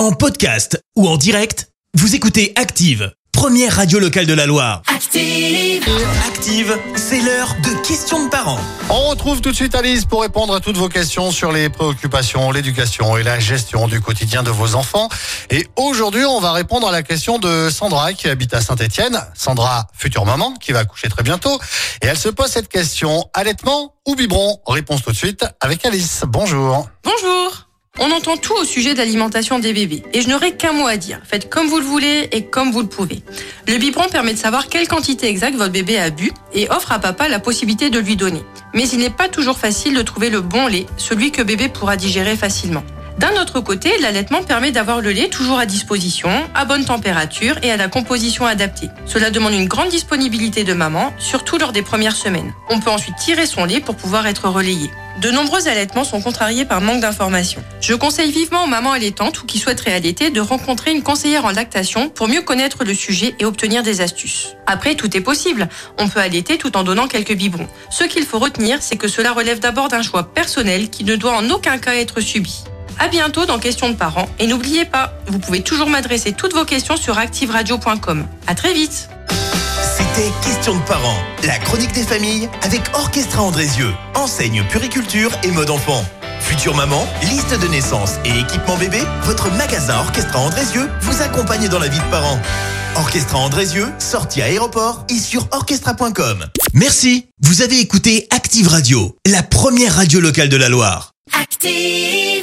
En podcast ou en direct, vous écoutez Active, première radio locale de la Loire. Active. Active, c'est l'heure de questions de parents. On retrouve tout de suite Alice pour répondre à toutes vos questions sur les préoccupations, l'éducation et la gestion du quotidien de vos enfants. Et aujourd'hui, on va répondre à la question de Sandra qui habite à Saint-Etienne. Sandra, future maman, qui va accoucher très bientôt. Et elle se pose cette question, allaitement ou biberon? Réponse tout de suite avec Alice. Bonjour. Bonjour On entend tout au sujet de l'alimentation des bébés et je n'aurai qu'un mot à dire. Faites comme vous le voulez et comme vous le pouvez. Le biberon permet de savoir quelle quantité exacte votre bébé a bu et offre à papa la possibilité de lui donner. Mais il n'est pas toujours facile de trouver le bon lait, celui que bébé pourra digérer facilement. D'un autre côté, l'allaitement permet d'avoir le lait toujours à disposition, à bonne température et à la composition adaptée. Cela demande une grande disponibilité de maman, surtout lors des premières semaines. On peut ensuite tirer son lait pour pouvoir être relayé. De nombreux allaitements sont contrariés par manque d'informations. Je conseille vivement aux mamans allaitantes ou qui souhaiteraient allaiter de rencontrer une conseillère en lactation pour mieux connaître le sujet et obtenir des astuces. Après, tout est possible. On peut allaiter tout en donnant quelques biberons. Ce qu'il faut retenir, c'est que cela relève d'abord d'un choix personnel qui ne doit en aucun cas être subi. À bientôt dans Questions de parents et n'oubliez pas, vous pouvez toujours m'adresser toutes vos questions sur activeradio.com. À très vite. C'était Questions de parents, la chronique des familles avec Orchestra Andrézieux, enseigne puriculture et mode enfant. Future maman, liste de naissance et équipement bébé, votre magasin Orchestra Andrézieux vous accompagne dans la vie de parents. Orchestra Andrézieux, sortie à aéroport et sur orchestra.com. Merci, vous avez écouté Active Radio, la première radio locale de la Loire. Active.